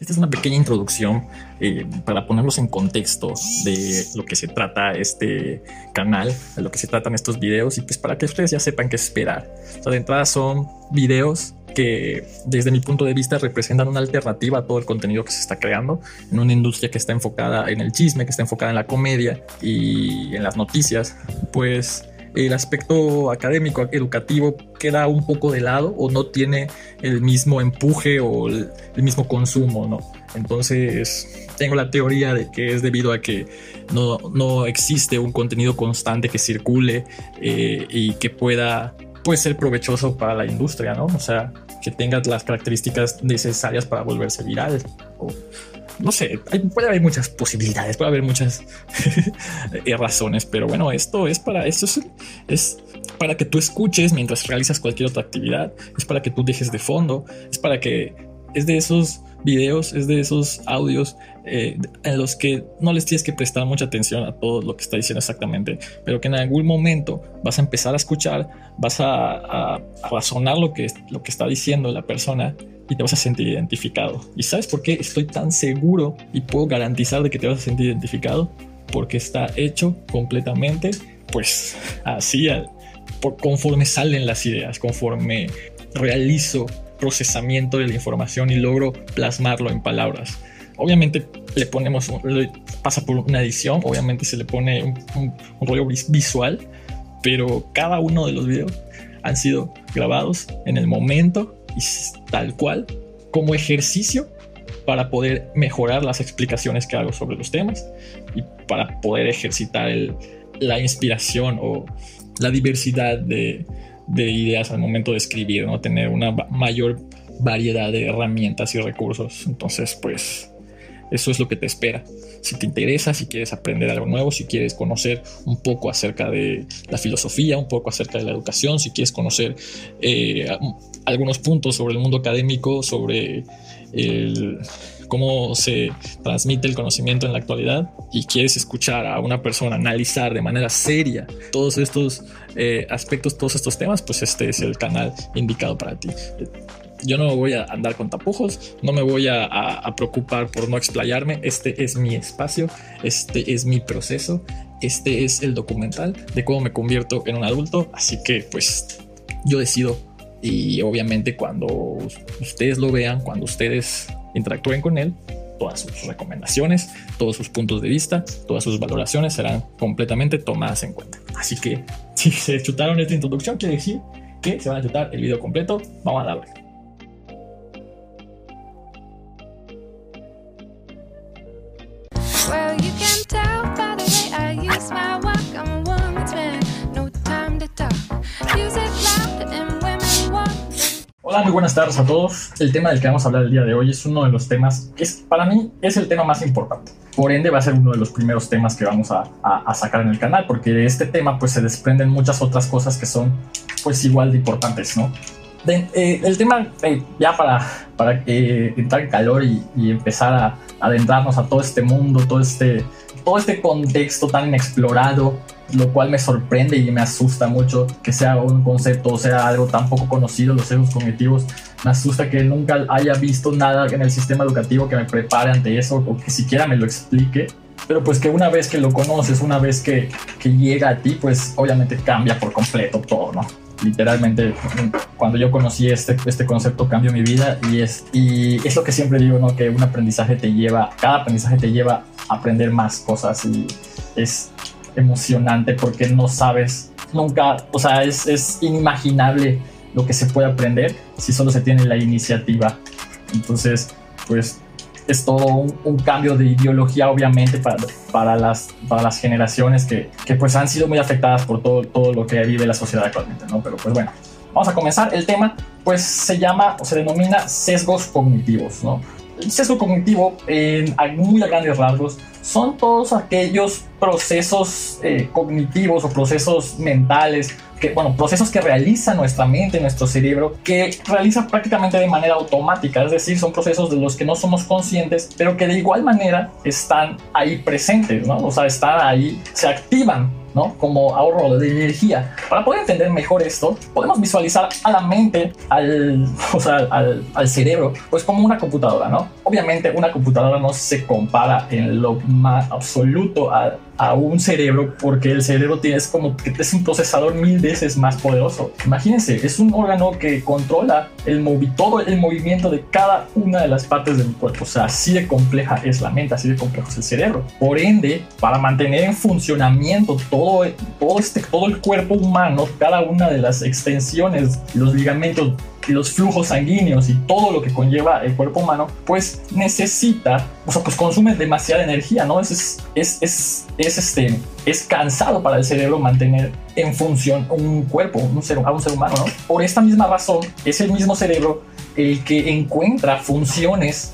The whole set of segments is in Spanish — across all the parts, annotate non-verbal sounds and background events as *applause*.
Esta es una pequeña introducción eh, para ponerlos en contexto de lo que se trata este canal, de lo que se tratan estos videos y pues para que ustedes ya sepan qué esperar. O sea, de entrada son videos que desde mi punto de vista representan una alternativa a todo el contenido que se está creando en una industria que está enfocada en el chisme, que está enfocada en la comedia y en las noticias, pues el aspecto académico, educativo, queda un poco de lado o no tiene el mismo empuje o el, mismo consumo, ¿no? Entonces, tengo la teoría de que es debido a que no, no existe un contenido constante que circule eh, y que pueda pues, ser provechoso para la industria, ¿no? O sea, que tenga las características necesarias para volverse viral. No sé, puede haber muchas posibilidades, puede haber muchas *laughs* eh, razones, pero bueno, esto es para, esto es, para que tú escuches mientras realizas cualquier otra actividad, es para que tú dejes de fondo, es para que es de esos videos, es de esos audios eh, en los que no les tienes que prestar mucha atención a todo lo que está diciendo exactamente, pero que en algún momento vas a empezar a escuchar, vas a, razonar lo que, lo que está diciendo la persona y te vas a sentir identificado. ¿Y sabes por qué estoy tan seguro y puedo garantizar de que te vas a sentir identificado? Porque está hecho completamente, pues así, conforme salen las ideas, conforme realizo procesamiento de la información y logro plasmarlo en palabras. Obviamente le ponemos, pasa por una edición, obviamente se le pone un, un rollo visual, pero cada uno de los videos han sido grabados en el momento y tal cual como ejercicio para poder mejorar las explicaciones que hago sobre los temas y para poder ejercitar la inspiración o la diversidad de, de, ideas al momento de escribir, ¿no? Tener una mayor variedad de herramientas y recursos. Entonces, pues, eso es lo que te espera. Si te interesa, si quieres aprender algo nuevo, si quieres conocer un poco acerca de la filosofía, un poco acerca de la educación, si quieres conocer eh, algunos puntos sobre el mundo académico, sobre cómo se transmite el conocimiento en la actualidad y quieres escuchar a una persona analizar de manera seria todos estos eh, aspectos, todos estos temas, pues este es el canal indicado para ti. Yo no voy a andar con tapujos, no me voy a, preocupar por no explayarme. Este es mi espacio, este es mi proceso, este es el documental de cómo me convierto en un adulto. Así que pues yo decido y obviamente cuando ustedes lo vean, cuando ustedes interactúen con él, todas sus recomendaciones, todos sus puntos de vista, todas sus valoraciones serán completamente tomadas en cuenta. Así que *laughs* si se chutaron esta introducción, quiere decir que se van a chutar el video completo. Vamos a darle. Hola, muy buenas tardes a todos. El tema del que vamos a hablar el día de hoy es uno de los temas que es, para mí es el tema más importante. Por ende, va a ser uno de los primeros temas que vamos a, a, sacar en el canal, porque de este tema pues se desprenden muchas otras cosas que son pues igual de importantes, ¿no? Eh, el tema, eh, ya para, para eh, entrar en calor y, y, empezar a adentrarnos a todo este mundo, todo este, todo este contexto tan inexplorado, lo cual me sorprende y me asusta mucho que sea un concepto o sea algo tan poco conocido, los sesgos cognitivos. Me asusta que nunca haya visto nada en el sistema educativo que me prepare ante eso o que siquiera me lo explique. Pero pues que una vez que lo conoces, una vez que, que llega a ti, pues obviamente cambia por completo todo, ¿no? literalmente cuando yo conocí este, este concepto cambió mi vida y es, y es lo que siempre digo, ¿no? Que un aprendizaje te lleva, cada aprendizaje te lleva a aprender más cosas y es emocionante porque no sabes nunca, o sea, es, es inimaginable lo que se puede aprender si solo se tiene la iniciativa. Entonces, pues es todo un, cambio de ideología, obviamente, para, para, las, para las generaciones que, que, pues han sido muy afectadas por todo, todo lo que vive la sociedad actualmente, ¿no? Pero pues bueno, vamos a comenzar. El tema, pues se llama o se denomina sesgos cognitivos, ¿no? El sesgo cognitivo, en muy a grandes rasgos, son todos aquellos procesos eh, cognitivos o procesos mentales, que, bueno, procesos que realiza nuestra mente, nuestro cerebro, que realiza prácticamente de manera automática, es decir, son procesos de los que no somos conscientes, pero que de igual manera están ahí presentes, ¿no? O sea, están ahí, se activan ¿no? Como ahorro de energía. Para poder entender mejor esto, podemos visualizar a la mente, al, *laughs* o sea, al, al cerebro, pues como una computadora, ¿no? Obviamente una computadora no se compara en lo más absoluto a, a un cerebro porque el cerebro tiene, es como que es un procesador mil veces más poderoso. Imagínense, es un órgano que controla el todo el movimiento de cada una de las partes del cuerpo. O sea, así de compleja es la mente, así de complejo es el cerebro. Por ende, para mantener en funcionamiento todo, todo, este, todo el cuerpo humano, cada una de las extensiones, los ligamentos, los flujos sanguíneos y todo lo que conlleva el cuerpo humano, pues necesita, o sea, pues consume demasiada energía, ¿no? Es, es, es, es, este, es cansado para el cerebro mantener en función un cuerpo, un ser, a un ser humano, ¿no? Por esta misma razón, es el mismo cerebro el que encuentra funciones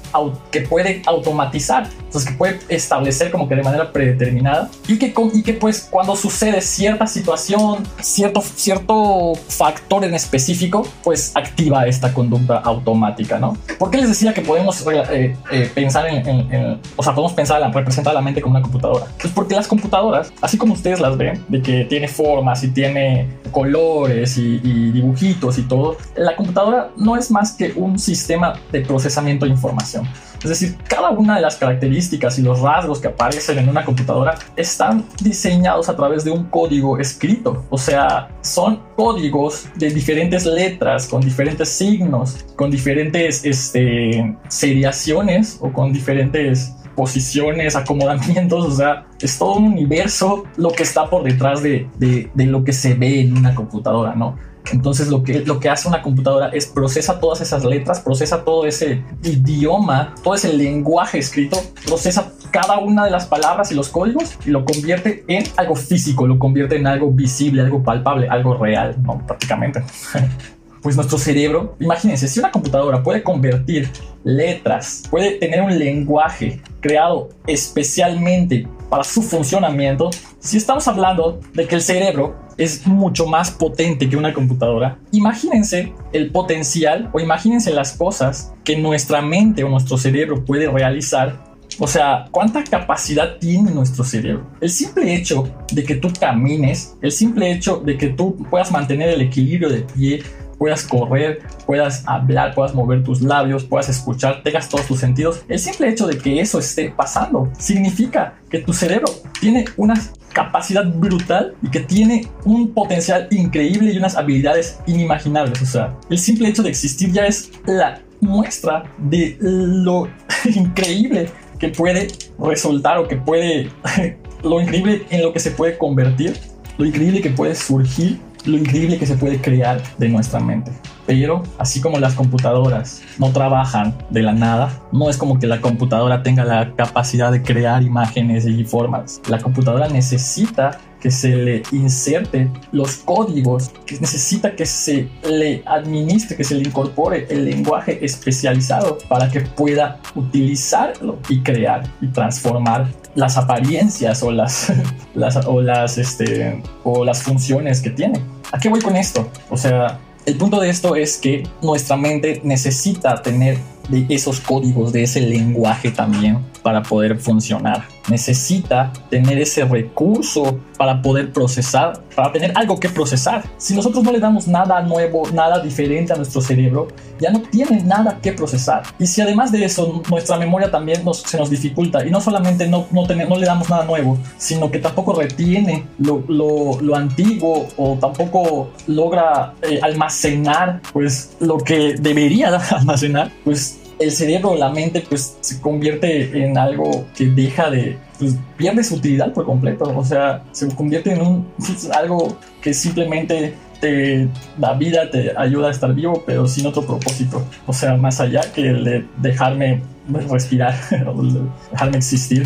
que puede automatizar, entonces que puede establecer como que de manera predeterminada y que, y que pues cuando sucede cierta situación, cierto, cierto factor en específico, pues activa esta conducta automática, ¿no? ¿Por qué les decía que podemos eh, eh, pensar en, o sea, podemos pensar, en representar la mente como una computadora? Pues porque las computadoras, así como ustedes las ven, de que tiene formas y tiene colores y, y dibujitos y todo, la computadora no es más que un sistema de procesamiento de información. Es decir, cada una de las características y los rasgos que aparecen en una computadora están diseñados a través de un código escrito. O sea, son códigos de diferentes letras, con diferentes signos, con diferentes este, seriaciones o con diferentes posiciones, acomodamientos, o sea, es todo un universo lo que está por detrás de, de, de lo que se ve en una computadora, ¿no? Entonces lo que, lo que hace una computadora es procesa todas esas letras, procesa todo ese idioma, todo ese lenguaje escrito, procesa cada una de las palabras y los códigos y lo convierte en algo físico, lo convierte en algo visible, algo palpable, algo real, ¿no? Prácticamente. *laughs* pues nuestro cerebro, imagínense, si una computadora puede convertir letras, puede tener un lenguaje creado especialmente para su funcionamiento, si estamos hablando de que el cerebro es mucho más potente que una computadora, imagínense el potencial o imagínense las cosas que nuestra mente o nuestro cerebro puede realizar o sea, ¿cuánta capacidad tiene nuestro cerebro? El simple hecho de que tú camines, el simple hecho de que tú puedas mantener el equilibrio de pie, puedas correr, puedas hablar, puedas mover tus labios, puedas escuchar, tengas todos tus sentidos. El simple hecho de que eso esté pasando significa que tu cerebro tiene una capacidad brutal y que tiene un potencial increíble y unas habilidades inimaginables. O sea, el simple hecho de existir ya es la muestra de lo *laughs* increíble que puede resultar o que puede, *laughs* lo increíble en lo que se puede convertir, lo increíble que puede surgir lo increíble que se puede crear de nuestra mente. Pero así como las computadoras no trabajan de la nada, no es como que la computadora tenga la capacidad de crear imágenes y formas. La computadora necesita que se le inserte los códigos, que necesita que se le administre, que se le incorpore el lenguaje especializado para que pueda utilizarlo y crear y transformar las apariencias o las, *laughs* las, o las, este, o las funciones que tiene. ¿A qué voy con esto? O sea, el punto de esto es que nuestra mente necesita tener de esos códigos, de ese lenguaje también para poder funcionar. Necesita tener ese recurso para poder procesar, para tener algo que procesar. Si nosotros no le damos nada nuevo, nada diferente a nuestro cerebro, ya no tiene nada que procesar. Y si además de eso nuestra memoria también se nos dificulta y no solamente no, no, no le damos nada nuevo, sino que tampoco retiene lo, lo, lo antiguo o tampoco logra eh, almacenar pues lo que debería *laughs* almacenar, pues el cerebro la mente pues se convierte en algo que deja de pues pierde su utilidad por completo. O sea se convierte en un pues, algo que simplemente te da vida te ayuda a estar vivo pero sin otro propósito. O sea más allá que el de dejarme respirar *laughs* o dejarme existir.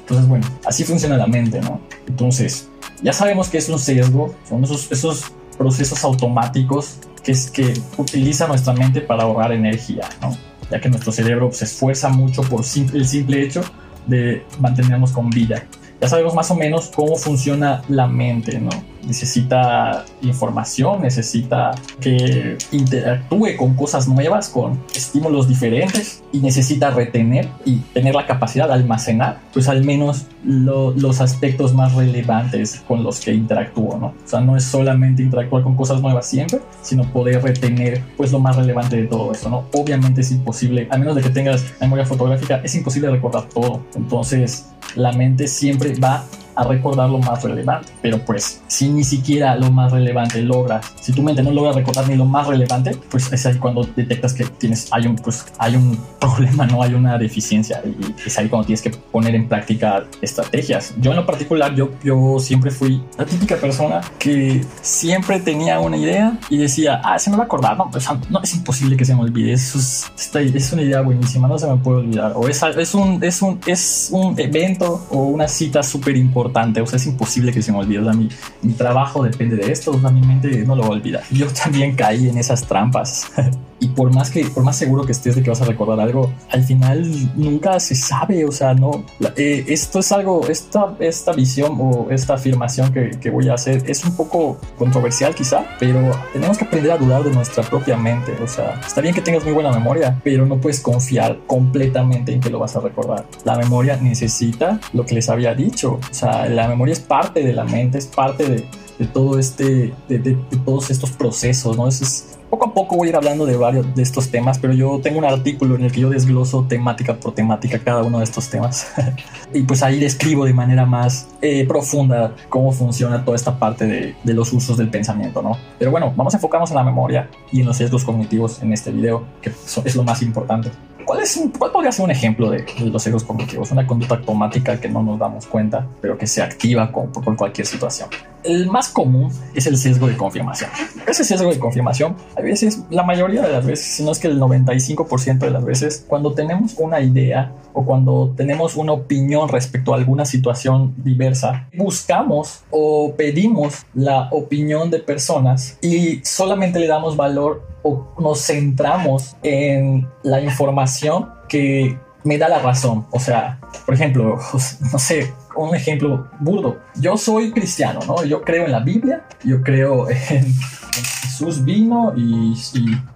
Entonces bueno así funciona la mente no entonces ya sabemos que es un sesgo son esos, esos procesos automáticos que es que utiliza nuestra mente para ahorrar energía no ya que nuestro cerebro se esfuerza mucho por el simple hecho de mantenernos con vida. Ya sabemos más o menos cómo funciona la mente, ¿no? Necesita información, necesita que interactúe con cosas nuevas, con estímulos diferentes y necesita retener y tener la capacidad de almacenar, pues al menos los aspectos más relevantes con los que interactúo, ¿no? O sea, no es solamente interactuar con cosas nuevas siempre, sino poder retener pues lo más relevante de todo eso, ¿no? Obviamente es imposible, a menos de que tengas memoria fotográfica, es imposible recordar todo. Entonces, la mente siempre va a recordar lo más relevante. Pero pues, si ni siquiera lo más relevante logras, si tu mente no logra recordar ni lo más relevante, pues es ahí cuando detectas que tienes, hay un, pues, hay un *laughs* problema, no hay una deficiencia y es ahí cuando tienes que poner en práctica estrategias. Yo en lo particular, yo, yo siempre fui la típica persona que siempre tenía una idea y decía, ah, se me va a acordar, no, pues, no es imposible que se me olvide, eso es, es una idea buenísima, no se me puede olvidar. O es, es, un, es, un, es un evento o una cita súper importante o sea, es imposible que se me olvide. O sea, mi, trabajo depende de esto, o mi mente no lo va a olvidar. Yo también caí en esas trampas. *laughs* y por más que por más seguro que estés de que vas a recordar algo al final nunca se sabe o sea no eh, esto es algo esta esta visión o esta afirmación que, que, voy a hacer es un poco controversial quizá pero tenemos que aprender a dudar de nuestra propia mente o sea está bien que tengas muy buena memoria pero no puedes confiar completamente en que lo vas a recordar. La memoria necesita lo que les había dicho o sea la memoria es parte de la mente es parte de, de todo este de, de, de, todos estos procesos no es poco a poco voy a ir hablando de varios de estos temas, pero yo tengo un artículo en el que yo desgloso temática por temática cada uno de estos temas. *laughs* y pues ahí describo de manera más eh, profunda cómo funciona toda esta parte de, de, los usos del pensamiento, ¿no? Pero bueno, vamos a enfocarnos en la memoria y en los sesgos cognitivos en este video, que es lo más importante. ¿Cuál, es ¿Cuál podría ser un ejemplo de, los sesgos cognitivos? Una conducta automática que no nos damos cuenta, pero que se activa con, por cualquier situación. El más común es el sesgo de confirmación. Ese sesgo de confirmación, a veces, la mayoría de las veces, si no es que el 95% de las veces, cuando tenemos una idea o cuando tenemos una opinión respecto a alguna situación diversa, buscamos o pedimos la opinión de personas y solamente le damos valor o nos centramos en la información que me da la razón. O sea, por ejemplo, *laughs* no sé, un ejemplo burdo. Yo soy cristiano, ¿no? Yo creo en la Biblia, yo creo en, Jesús vino y,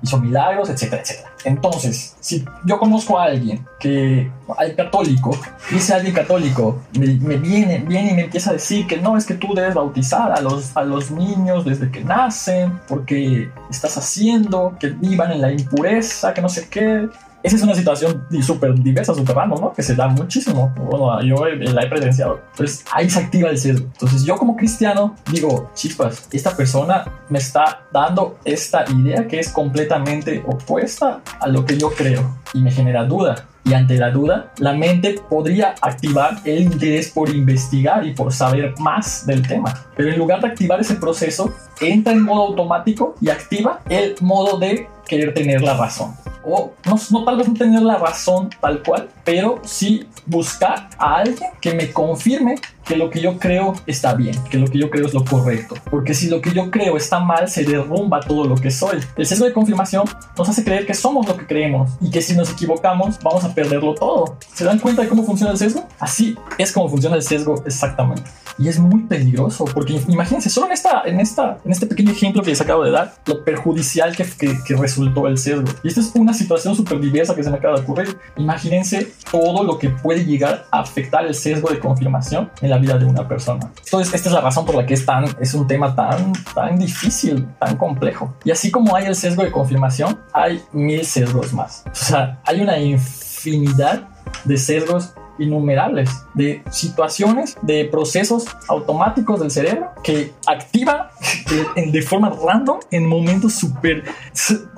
hizo milagros, etcétera, etcétera. Entonces, si yo conozco a alguien que, hay católico, dice alguien católico, me, viene, viene y me empieza a decir que no, es que tú debes bautizar a los, a los niños desde que nacen, porque estás haciendo que vivan en la impureza, que no sé qué esa es una situación súper diversa, súper random, ¿no? Que se da muchísimo. Bueno, yo la he presenciado. Entonces ahí se activa el sesgo. Entonces yo como cristiano digo, chispas, esta persona me está dando esta idea que es completamente opuesta a lo que yo creo y me genera duda. Y ante la duda, la mente podría activar el interés por investigar y por saber más del tema. Pero en lugar de activar ese proceso, entra en modo automático y activa el modo de querer tener la razón o no, no tal vez no tener la razón tal cual, pero sí buscar a alguien que me confirme que lo que yo creo está bien, que lo que yo creo es lo correcto. Porque si lo que yo creo está mal, se derrumba todo lo que soy. El sesgo de confirmación nos hace creer que somos lo que creemos y que si nos equivocamos vamos a perderlo todo. ¿Se dan cuenta de cómo funciona el sesgo? Así es como funciona el sesgo exactamente. Y es muy peligroso porque imagínense, solo en, esta, en, esta, en este pequeño ejemplo que les acabo de dar, lo perjudicial que, que, que resultó el sesgo. Y esta es una situación súper diversa que se me acaba de ocurrir. Imagínense todo lo que puede llegar a afectar el sesgo de confirmación en la vida de una persona. Entonces, esta es la razón por la que es, tan, es un tema tan, tan difícil, tan complejo. Y así como hay el sesgo de confirmación, hay mil sesgos más. O sea, hay una infinidad de sesgos innumerables de situaciones, de procesos automáticos del cerebro que activa *laughs* de, forma random en momentos súper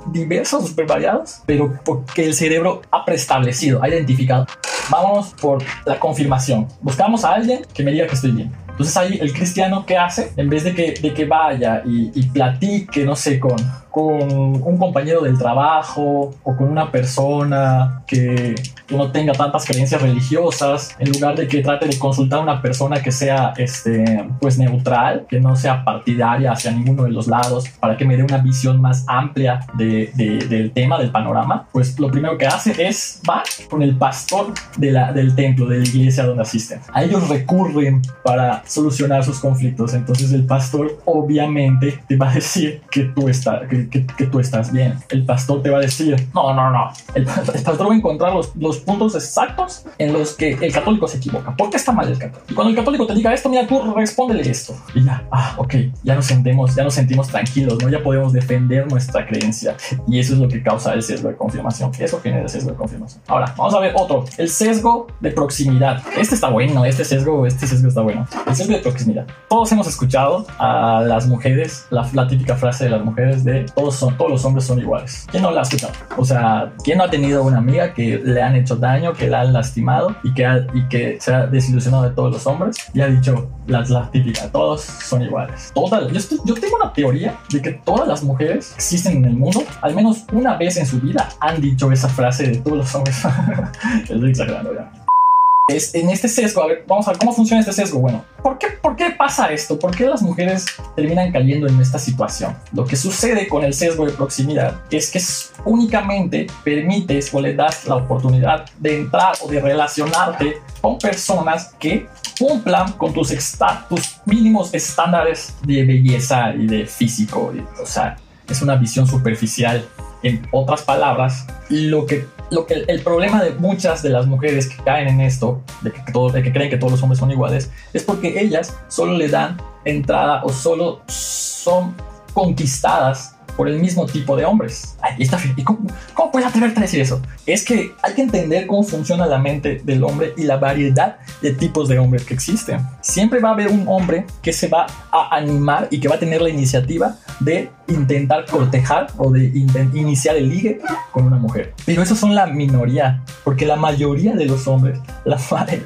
diversos, súper variados, pero porque el cerebro ha preestablecido, ha identificado. Vámonos por la confirmación. Buscamos a alguien que me diga que estoy bien. Entonces ahí el cristiano, ¿qué hace? En vez de que, de que vaya y, y platique, no sé, con, con un compañero del trabajo o con una persona que, no tenga tantas creencias religiosas, en lugar de que trate de consultar a una persona que sea este, pues neutral, que no sea partidaria hacia ninguno de los lados, para que me dé una visión más amplia de, del tema, del panorama, pues lo primero que hace es va con el pastor de la, del templo, de la iglesia donde asisten. A ellos recurren para solucionar sus conflictos. Entonces el pastor obviamente te va a decir que tú, está, que, que, tú estás bien. El pastor te va a decir, no, no, no. El, pastor va a encontrar los, los, puntos exactos en los que el católico se equivoca. ¿Por qué está mal el católico? Y cuando el católico te diga esto, mira, tú respóndele esto. Y ya, ah, ok, ya nos sentimos, ya nos sentimos tranquilos, ¿no? Ya podemos defender nuestra creencia. Y eso es lo que causa el sesgo de confirmación. Eso genera el sesgo de confirmación. Ahora, vamos a ver otro. El sesgo de proximidad. Este está bueno, este sesgo, este sesgo está bueno. El de proximidad. Todos hemos escuchado a las mujeres, la, típica frase de las mujeres de todos, son, todos los hombres son iguales. ¿Quién no la ha escuchado? O sea, ¿quién no ha tenido una amiga que le han hecho daño, que la han lastimado y que, y que se ha desilusionado de todos los hombres y ha dicho la, la típica, todos son iguales? Total, yo, yo tengo una teoría de que todas las mujeres existen en el mundo, al menos una vez en su vida, han dicho esa frase de todos los hombres. *laughs* Estoy exagerando ya en este sesgo, a ver, vamos a ver cómo funciona este sesgo. Bueno, ¿por qué, ¿por qué pasa esto? ¿Por qué las mujeres terminan cayendo en esta situación? Lo que sucede con el sesgo de proximidad es que únicamente permites o le das la oportunidad de entrar o de relacionarte con personas que cumplan con tus, tus mínimos estándares de belleza y de físico. O sea, es una visión superficial. En otras palabras, lo que lo que el problema de muchas de las mujeres que caen en esto, de que, todo, de que creen que todos los hombres son iguales, es porque ellas solo le dan entrada o solo son conquistadas por el mismo tipo de hombres. Ay, está, ¿Y cómo, cómo, puedes atreverte a decir eso? Es que hay que entender cómo funciona la mente del hombre y la variedad de tipos de hombres que existen. Siempre va a haber un hombre que se va a animar y que va a tener la iniciativa de intentar cortejar o de iniciar el ligue con una mujer. Pero esos son la minoría, porque la mayoría de los hombres, la,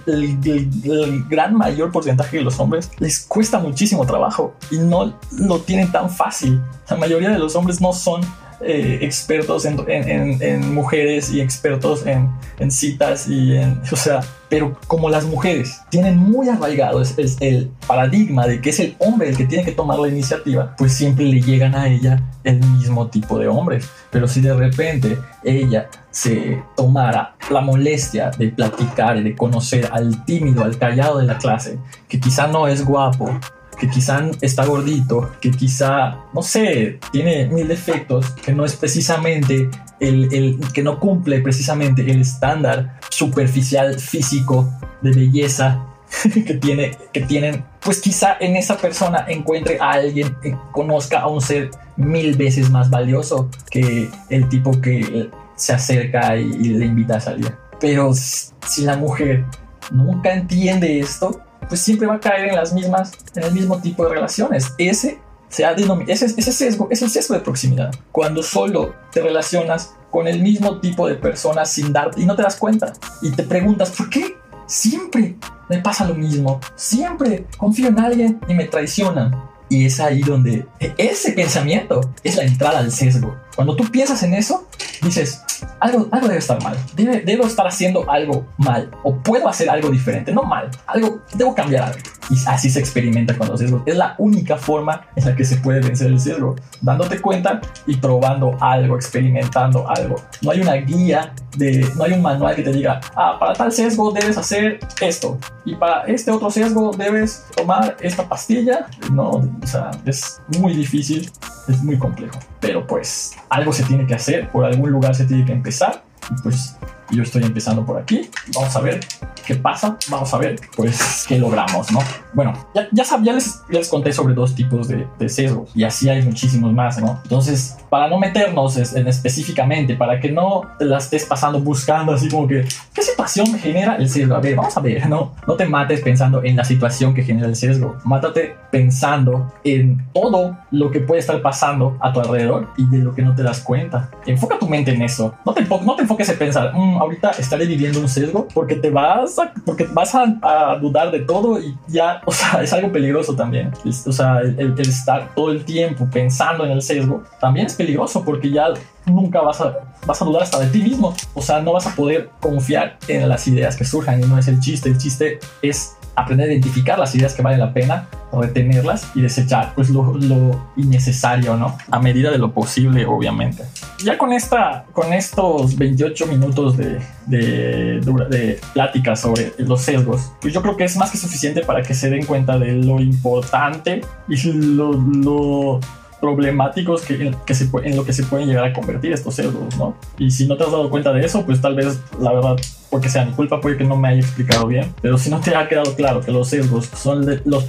el, el, gran mayor porcentaje de los hombres les cuesta muchísimo trabajo y no lo tienen tan fácil. La mayoría de los hombres no son eh, expertos en, mujeres y expertos en, en, citas y en, *laughs* o sea, pero como las mujeres tienen muy arraigado es, el paradigma de que es el hombre el que tiene que tomar la iniciativa, pues siempre le llegan a ella el mismo tipo de hombres. Pero si de repente ella se tomara la molestia de platicar y de conocer al tímido, al callado de la clase, que quizá no es guapo, que quizá está gordito, que quizá, no sé, tiene mil defectos, que no es precisamente el, el, que no cumple precisamente el estándar superficial físico de belleza *laughs* que, tiene, que tienen, pues quizá en esa persona encuentre a alguien que conozca a un ser mil veces más valioso que el tipo que se acerca y, y le invita a salir. Pero si la mujer nunca entiende esto, pues siempre va a caer en las mismas, en el mismo tipo de relaciones. Ese se ha ese, ese sesgo es el sesgo de proximidad. Cuando solo te relacionas con el mismo tipo de personas sin darte y no te das cuenta y te preguntas por qué siempre me pasa lo mismo, siempre confío en alguien y me traicionan. Y es ahí donde e, ese pensamiento es la entrada al sesgo. Cuando tú piensas en eso, dices, algo, algo debe estar mal. Debe, debo estar haciendo algo mal. O puedo hacer algo diferente. No mal. Algo, debo cambiar algo. Y así se experimenta con los sesgos. Es la única forma en la que se puede vencer el sesgo. Dándote cuenta y probando algo, experimentando algo. No hay una guía, de, no hay un manual que te diga, ah, para tal sesgo debes hacer esto. Y para este otro sesgo debes tomar esta pastilla. No, o sea, es muy difícil, es muy complejo. Pero pues algo se tiene que hacer, por algún lugar se tiene que empezar. Y pues yo estoy empezando por aquí. Vamos a ver qué pasa. Vamos a ver, pues, qué logramos, ¿no? Bueno, ya, ya, ya, les, les, conté sobre dos tipos de, de, sesgos y así hay muchísimos más, ¿no? Entonces, para no meternos en específicamente, para que no te la estés pasando buscando así como que, ¿qué situación genera el sesgo? A ver, vamos a ver, ¿no? No te mates pensando en la situación que genera el sesgo. Mátate pensando en todo lo que puede estar pasando a tu alrededor y de lo que no te das cuenta. Enfoca tu mente en eso. No te, no te enfoques en pensar, mm, ahorita estaré viviendo un sesgo porque te vas porque vas a, dudar de todo y ya, o sea, es algo peligroso también. o sea, el, estar todo el tiempo pensando en el sesgo también es peligroso porque ya nunca vas a, vas a dudar hasta de ti mismo. O sea, no vas a poder confiar en las ideas que surjan y no es el chiste. El chiste es aprender a identificar las ideas que valen la pena, retenerlas y desechar pues lo, innecesario, ¿no? A medida de lo posible, obviamente. Ya con, esta, con estos 28 minutos de, de, de plática sobre los sesgos, pues yo creo que es más que suficiente para que se den cuenta de lo importante y lo, lo problemáticos que, que se, en lo que se pueden llegar a convertir estos sesgos, ¿no? Y si no te has dado cuenta de eso, pues tal vez, la verdad, porque sea mi culpa, puede que no me haya explicado bien, pero si no te ha quedado claro que los sesgos son los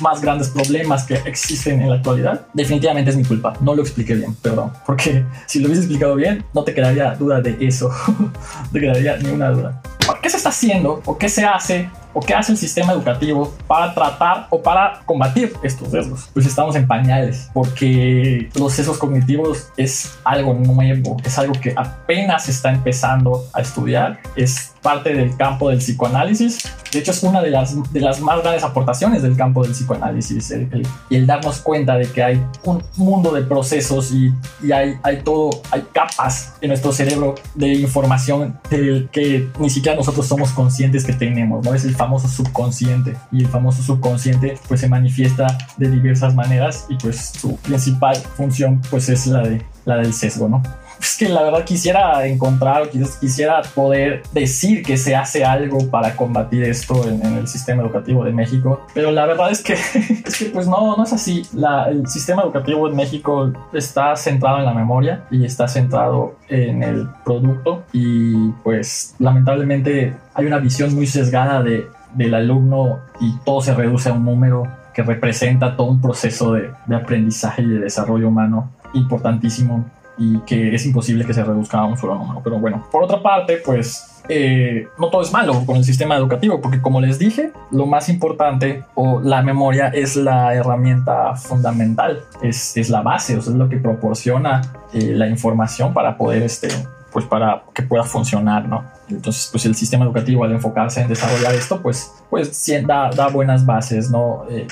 más grandes problemas que existen en la actualidad, definitivamente es mi culpa. No lo expliqué bien, perdón, porque *laughs* si lo hubiese explicado bien, no te quedaría duda de eso, *laughs* no te quedaría ni una duda. ¿Qué se está haciendo o qué se hace o qué hace el sistema educativo para tratar o para combatir estos sesgos? Pues estamos en pañales, porque los sesgos cognitivos es algo nuevo, es algo que apenas está empezando a estudiar, es parte del campo del psicoanálisis. De hecho, es una de las, de las más grandes aportaciones del campo del psicoanálisis, el, y el darnos cuenta de que hay un mundo de procesos y, y hay, hay todo, hay capas en nuestro cerebro de información que ni siquiera nosotros somos conscientes que tenemos, ¿no? Es el famoso subconsciente y el famoso subconsciente pues se manifiesta de diversas maneras y pues su principal función pues es la de la del sesgo, ¿no? Es que la verdad quisiera encontrar quisiera poder decir que se hace algo para combatir esto en, el sistema educativo de México, pero la verdad es que, *laughs* es que pues no, no es así. el sistema educativo en México está centrado en la memoria y está centrado en el producto y pues lamentablemente hay una visión muy sesgada de, del alumno y todo se reduce a un número que representa todo un proceso de, de aprendizaje y de desarrollo humano importantísimo y que es imposible que se reduzca a un solo número. Pero bueno, por otra parte, pues eh, no todo es malo con el sistema educativo, porque como les dije, lo más importante o la memoria es la herramienta fundamental, es, es la base, o sea, es lo que proporciona eh, la información para poder, este, pues para que pueda funcionar, ¿no? Entonces, pues el sistema educativo al enfocarse en desarrollar esto, pues, pues da, da buenas bases, ¿no? Eh,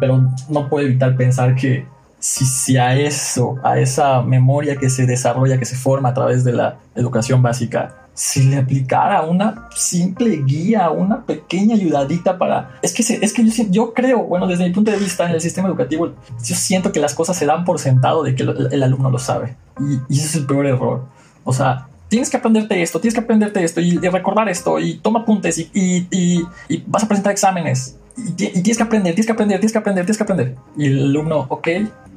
pero no puede evitar pensar que si, si, a eso, a esa memoria que se desarrolla, que se forma a través de la educación básica, si le aplicara una simple guía, una pequeña ayudadita para... Es que, es que yo, creo, bueno, desde mi punto de vista en el sistema educativo, yo siento que las cosas se dan por sentado de que el, alumno lo sabe. Y, y, ese es el peor error. O sea, tienes que aprenderte esto, tienes que aprenderte esto y, recordar esto y toma apuntes y, y, y vas a presentar exámenes. Y, tienes que aprender, tienes que aprender, tienes que aprender, tienes que aprender. Y el alumno, ok,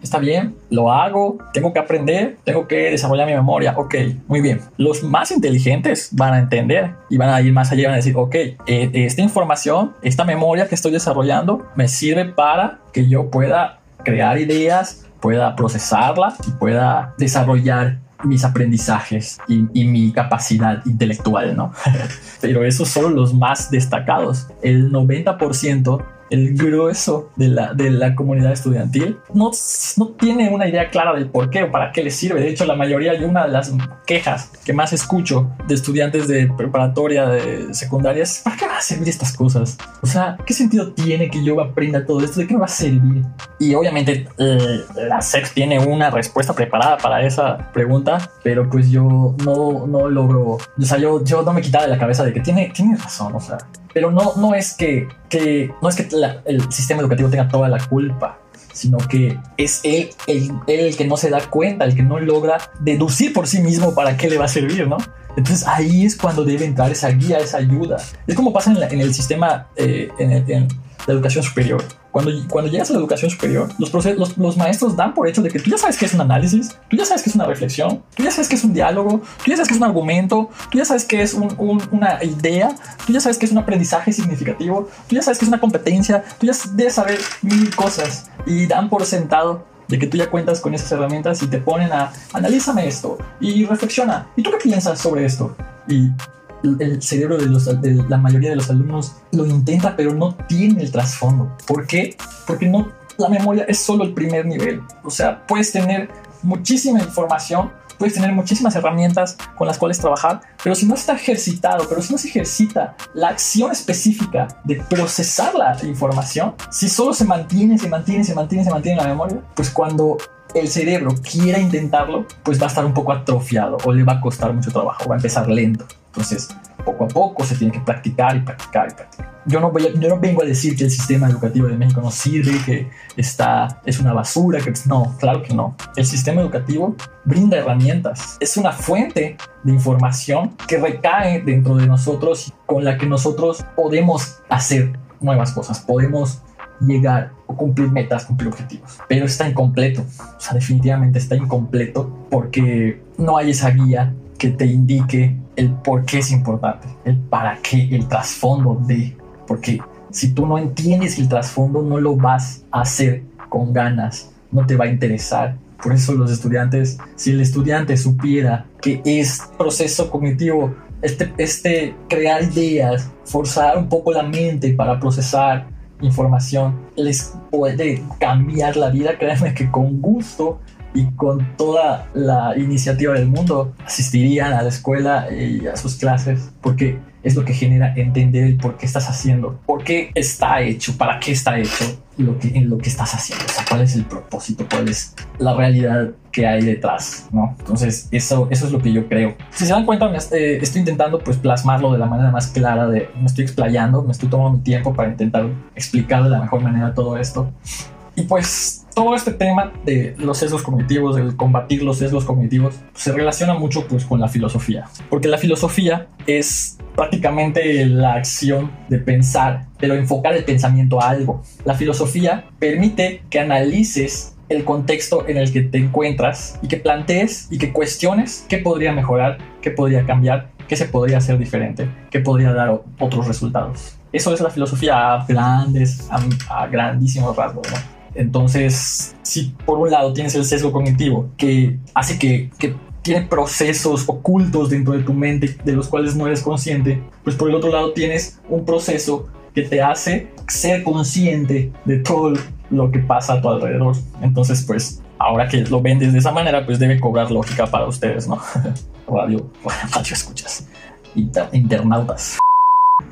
está bien, lo hago, tengo que aprender, tengo que desarrollar mi memoria, ok, muy bien. Los más inteligentes van a entender y van a ir más allá y van a decir, ok, eh, esta información, esta memoria que estoy desarrollando me sirve para que yo pueda crear ideas, pueda procesarla y pueda desarrollar mis aprendizajes y, mi capacidad intelectual, ¿no? *laughs* Pero esos son los más destacados. El 90% el grueso de la, de la comunidad estudiantil no, no tiene una idea clara del por qué o para qué les sirve. De hecho, la mayoría, y una de las quejas que más escucho de estudiantes de preparatoria, de secundaria, es ¿para qué van a servir estas cosas? O sea, ¿qué sentido tiene que yo aprenda todo esto? ¿De qué me va a servir? Y obviamente eh, la SEX tiene una respuesta preparada para esa pregunta, pero pues yo no, no logro, o sea, yo, yo no me quitaba de la cabeza de que tiene, tiene razón, o sea, pero no, no es que, que no es que el sistema educativo tenga toda la culpa, sino que es él el, que no se da cuenta, el que no logra deducir por sí mismo para qué le va a servir, ¿no? Entonces ahí es cuando debe entrar esa guía, esa ayuda. Es como pasa en, en el sistema, eh, en, en la educación superior cuando, cuando llegas a la educación superior, los, los, los, maestros dan por hecho de que tú ya sabes que es un análisis, tú ya sabes que es una reflexión, tú ya sabes que es un diálogo, tú ya sabes que es un argumento, tú ya sabes que es un, una idea, tú ya sabes que es un aprendizaje significativo, tú ya sabes que es una competencia, tú ya debes saber mil cosas y dan por sentado de que tú ya cuentas con esas herramientas y te ponen a analízame esto y reflexiona. ¿Y tú qué piensas sobre esto? Y el cerebro de, los, de, la mayoría de los alumnos lo intenta, pero no tiene el trasfondo. ¿Por qué? Porque no, la memoria es solo el primer nivel. O sea, puedes tener muchísima información, puedes tener muchísimas herramientas con las cuales trabajar, pero si no está ejercitado, pero si no se ejercita la acción específica de procesar la información, si solo se mantiene, se mantiene, se mantiene, se mantiene en la memoria, pues cuando el cerebro quiera intentarlo, pues va a estar un poco atrofiado o le va a costar mucho trabajo, va a empezar lento. Entonces, poco a poco se tiene que practicar y practicar y practicar. Yo no, voy no vengo a decir que el sistema educativo de México no sirve, que está, es una basura, que no, claro que no. El sistema educativo brinda herramientas, es una fuente de información que recae dentro de nosotros y con la que nosotros podemos hacer nuevas cosas, podemos llegar o cumplir metas, cumplir objetivos. Pero está incompleto, o sea, definitivamente está incompleto porque no hay esa guía que te indique el por qué es importante, el para qué, el trasfondo de, porque si tú no entiendes el trasfondo no lo vas a hacer con ganas, no te va a interesar. Por eso los estudiantes, si el estudiante supiera que es proceso cognitivo, este, este crear ideas, forzar un poco la mente para procesar información, les puede cambiar la vida, créanme que con gusto y con toda la iniciativa del mundo asistirían a la escuela y a sus clases porque es lo que genera entender el por qué estás haciendo, por qué está hecho, para qué está hecho lo que, en lo que estás haciendo, o sea, cuál es el propósito, cuál es la realidad que hay detrás, ¿no? Entonces, eso, eso es lo que yo creo. Si se dan cuenta, me, eh, estoy intentando pues plasmarlo de la manera más clara, de, me estoy explayando, me estoy tomando mi tiempo para intentar explicar de la mejor manera todo esto. Y pues todo este tema de los sesgos cognitivos, el combatir los sesgos cognitivos, se relaciona mucho pues con la filosofía, porque la filosofía es prácticamente la acción de pensar, pero enfocar el pensamiento a algo. La filosofía permite que analices el contexto en el que te encuentras y que plantees y que cuestiones qué podría mejorar, qué podría cambiar, qué se podría hacer diferente, qué podría dar otros resultados. Eso es la filosofía a grandes, a, grandísimos rasgos. Entonces, si por un lado tienes el sesgo cognitivo que hace que, que tiene procesos ocultos dentro de tu mente de los cuales no eres consciente, pues por el otro lado tienes un proceso que te hace ser consciente de todo lo que pasa a tu alrededor. Entonces, pues ahora que lo vendes de esa manera, pues debe cobrar lógica para ustedes, ¿no? *laughs* radio, radio escuchas, internautas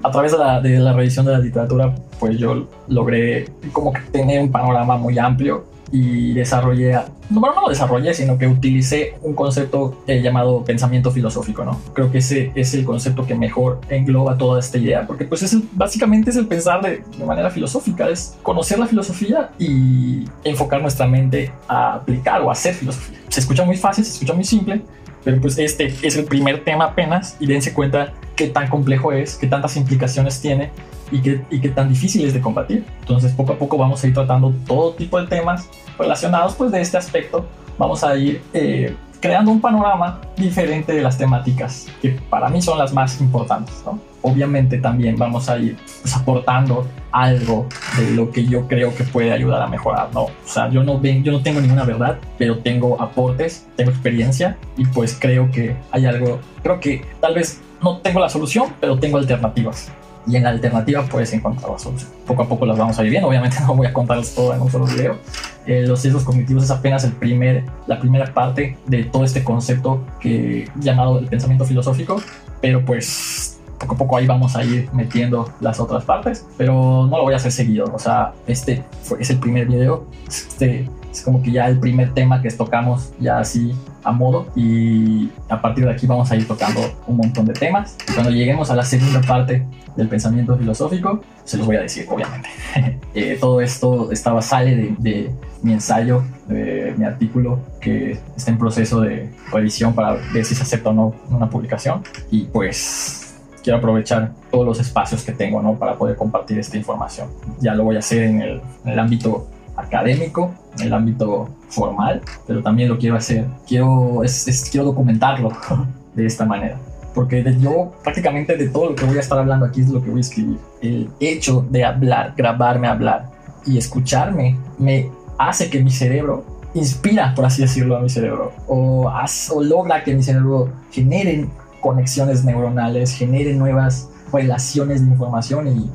a través de la, de la, revisión de la literatura, pues yo logré como que tener un panorama muy amplio y desarrollé, no, no lo desarrollé, sino que utilicé un concepto eh, llamado pensamiento filosófico, ¿no? Creo que ese es el concepto que mejor engloba toda esta idea, porque pues es básicamente es el pensar de, de manera filosófica, es conocer la filosofía y enfocar nuestra mente a aplicar o a hacer filosofía. Se escucha muy fácil, se escucha muy simple, pero pues este es el primer tema apenas y dense cuenta qué tan complejo es, qué tantas implicaciones tiene y qué, y qué tan difícil es de combatir. Entonces poco a poco vamos a ir tratando todo tipo de temas relacionados pues de este aspecto. Vamos a ir eh, creando un panorama diferente de las temáticas que para mí son las más importantes. Obviamente también vamos a ir pues, aportando algo de lo que yo creo que puede ayudar a mejorar. ¿no? O sea, yo no, ven, yo no tengo ninguna verdad, pero tengo aportes, tengo experiencia y pues creo que hay algo, creo que tal vez no tengo la solución, pero tengo alternativas. Y en la alternativa puedes encontrar la solución. Poco a poco las vamos a ir viendo, obviamente *laughs* no voy a contarles todo en un solo video. Eh, los sesgos cognitivos es apenas el primer, la primera parte de todo este concepto que llamado el pensamiento filosófico, pero pues poco a poco ahí vamos a ir metiendo las otras partes, pero no lo voy a hacer seguido, o sea, este fue, es el primer video, este es como que ya el primer tema que tocamos ya así a modo y a partir de aquí vamos a ir tocando un montón de temas. Y cuando lleguemos a la segunda parte del pensamiento filosófico se los voy a decir obviamente. *laughs* Eh, todo esto estaba sale de, mi ensayo de mi artículo que está en proceso de revisión para ver si se acepta o no una publicación. Y pues quiero aprovechar todos los espacios que tengo ¿no? para poder compartir esta información. Ya lo voy a hacer en el, en el ámbito académico, en el ámbito formal, pero también lo quiero hacer, quiero, es, quiero documentarlo *laughs* de esta manera. Porque yo prácticamente de todo lo que voy a estar hablando aquí es lo que voy a escribir. El hecho de hablar, grabarme hablar y escucharme me hace que mi cerebro inspira, por así decirlo, a mi cerebro. O, o logra que mi cerebro genere conexiones neuronales, genere nuevas relaciones de información y,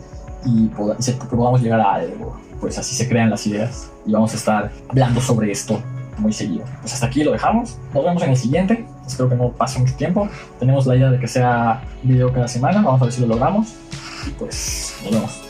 y podamos llegar a algo pues así se crean las ideas y vamos a estar hablando sobre esto muy seguido. Pues hasta aquí lo dejamos. Nos vemos en el siguiente. Espero que no pase mucho tiempo. Tenemos la idea de que sea video cada semana. Vamos a ver si lo logramos. Y pues nos vemos.